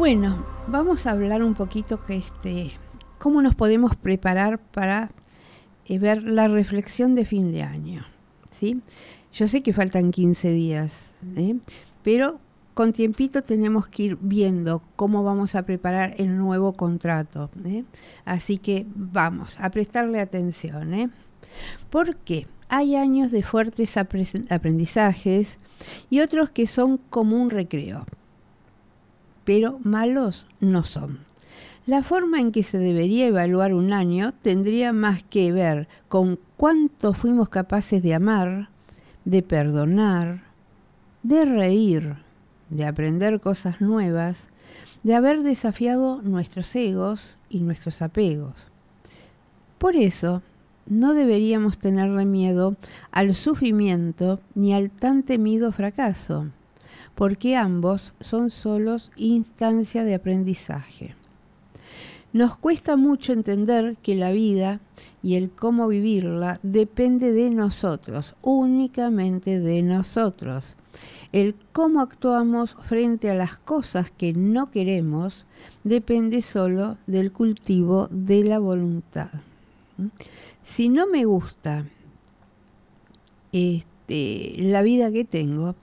Bueno, vamos a hablar un poquito que este, cómo nos podemos preparar para eh, ver la reflexión de fin de año. ¿sí? Yo sé que faltan 15 días, ¿eh? pero con tiempito tenemos que ir viendo cómo vamos a preparar el nuevo contrato. ¿eh? Así que vamos a prestarle atención. ¿eh? ¿Por qué? Hay años de fuertes aprendizajes y otros que son como un recreo, pero malos no son. La forma en que se debería evaluar un año tendría más que ver con cuánto fuimos capaces de amar, de perdonar, de reír, de aprender cosas nuevas, de haber desafiado nuestros egos y nuestros apegos. Por eso, no deberíamos tenerle miedo al sufrimiento ni al tan temido fracaso, porque ambos son solos instancia de aprendizaje. Nos cuesta mucho entender que la vida y el cómo vivirla depende de nosotros, únicamente de nosotros. El cómo actuamos frente a las cosas que no queremos depende solo del cultivo de la voluntad. Si no me gusta este, la vida que tengo,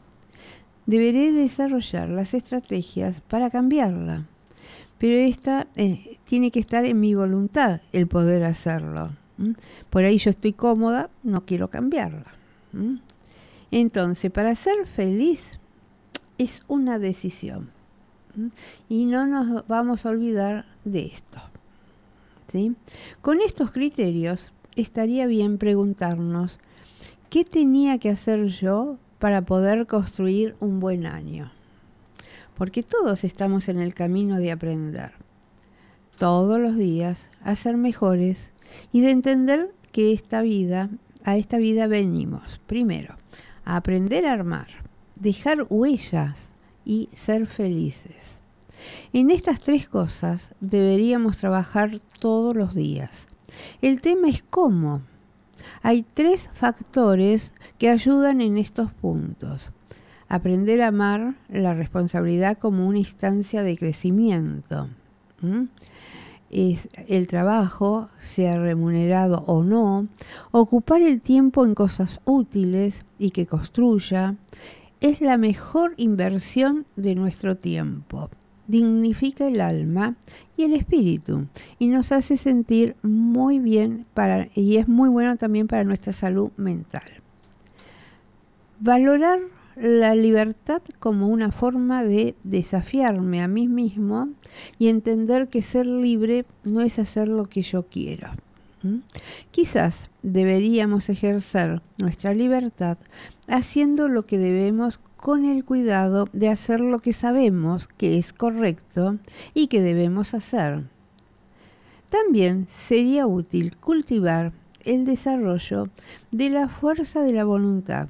deberé desarrollar las estrategias para cambiarla pero esta eh, tiene que estar en mi voluntad el poder hacerlo. Por ahí yo estoy cómoda, no quiero cambiarla. Entonces, para ser feliz es una decisión. Y no nos vamos a olvidar de esto. ¿sí? Con estos criterios estaría bien preguntarnos, ¿qué tenía que hacer yo para poder construir un buen año? porque todos estamos en el camino de aprender, todos los días, a ser mejores y de entender que esta vida, a esta vida venimos, primero, a aprender a armar, dejar huellas y ser felices. En estas tres cosas deberíamos trabajar todos los días. El tema es cómo. Hay tres factores que ayudan en estos puntos. Aprender a amar la responsabilidad como una instancia de crecimiento. Es el trabajo, sea remunerado o no, ocupar el tiempo en cosas útiles y que construya, es la mejor inversión de nuestro tiempo. Dignifica el alma y el espíritu y nos hace sentir muy bien para, y es muy bueno también para nuestra salud mental. Valorar la libertad como una forma de desafiarme a mí mismo y entender que ser libre no es hacer lo que yo quiero. Quizás deberíamos ejercer nuestra libertad haciendo lo que debemos con el cuidado de hacer lo que sabemos que es correcto y que debemos hacer. También sería útil cultivar el desarrollo de la fuerza de la voluntad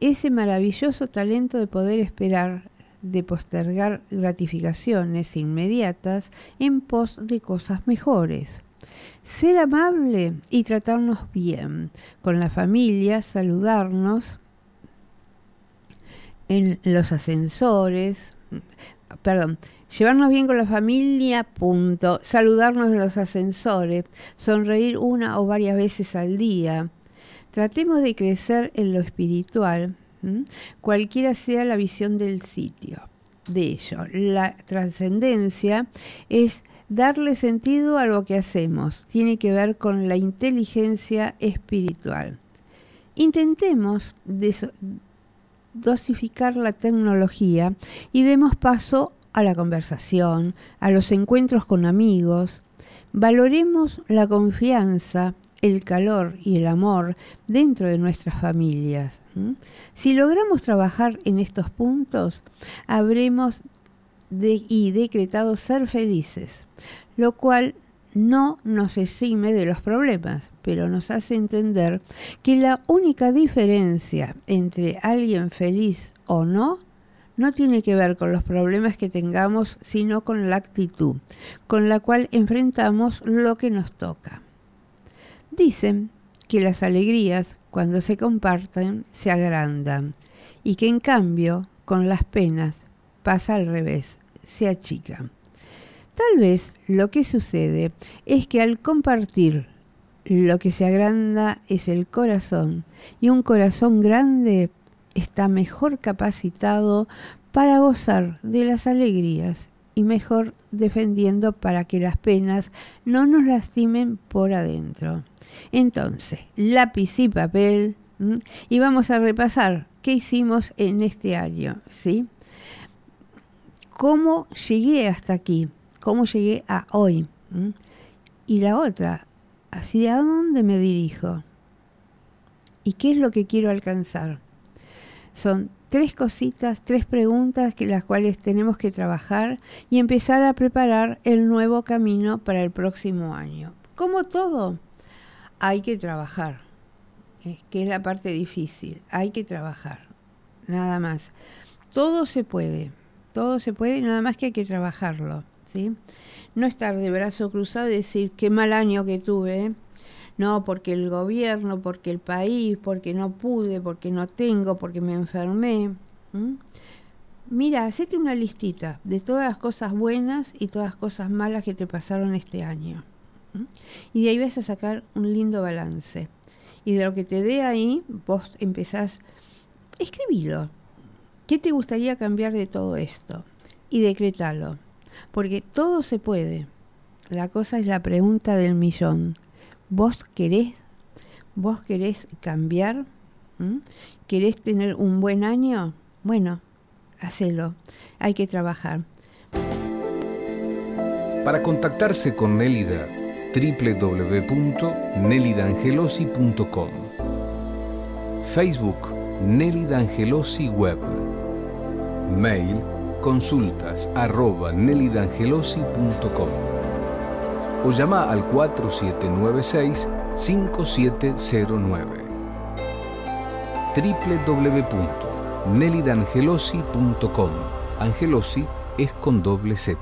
ese maravilloso talento de poder esperar, de postergar gratificaciones inmediatas en pos de cosas mejores. Ser amable y tratarnos bien con la familia, saludarnos en los ascensores, perdón, llevarnos bien con la familia, punto, saludarnos en los ascensores, sonreír una o varias veces al día, Tratemos de crecer en lo espiritual, cualquiera sea la visión del sitio. De ello, la trascendencia es darle sentido a lo que hacemos. Tiene que ver con la inteligencia espiritual. Intentemos dosificar la tecnología y demos paso a la conversación, a los encuentros con amigos. Valoremos la confianza, el calor y el amor dentro de nuestras familias. Si logramos trabajar en estos puntos, habremos y decretado ser felices, lo cual no nos exime de los problemas, pero nos hace entender que la única diferencia entre alguien feliz o no no tiene que ver con los problemas que tengamos, sino con la actitud con la cual enfrentamos lo que nos toca. Dicen que las alegrías, cuando se comparten, se agrandan y que en cambio, con las penas, pasa al revés, se achican. Tal vez lo que sucede es que al compartir lo que se agranda es el corazón y un corazón grande está mejor capacitado para gozar de las alegrías y mejor defendiendo para que las penas no nos lastimen por adentro. Entonces, lápiz y papel y vamos a repasar qué hicimos en este año, ¿sí? ¿Cómo llegué hasta aquí? cómo llegué a hoy. Y la otra, ¿hacia dónde me dirijo? ¿Y qué es lo que quiero alcanzar? Son tres cositas, tres preguntas que las cuales tenemos que trabajar y empezar a preparar el nuevo camino para el próximo año. Como todo, hay que trabajar, eh, que es la parte difícil, hay que trabajar, nada más. Todo se puede, todo se puede, nada más que hay que trabajarlo. No estar de brazo cruzado y decir qué mal año que tuve, ¿eh? no, porque el gobierno, porque el país, porque no pude, porque no tengo, porque me enfermé. Mira, hacete una listita de todas las cosas buenas y todas las cosas malas que te pasaron este año. Y de ahí vas a sacar un lindo balance. Y de lo que te dé ahí, vos empezás, escribilo. ¿Qué te gustaría cambiar de todo esto? Y decretalo porque todo se puede. La cosa es la pregunta del millón. ¿Vos querés? ¿Vos querés cambiar? ¿Mm? ¿Querés tener un buen año? Bueno, hacelo. Hay que trabajar. Para contactarse con Nélida, www.nelidangelosi.com Facebook Nélida Web Mail consultas arroba nelidangelosi.com o llama al 4796-5709 www.nelidangelosi.com Angelosi es con doble Z.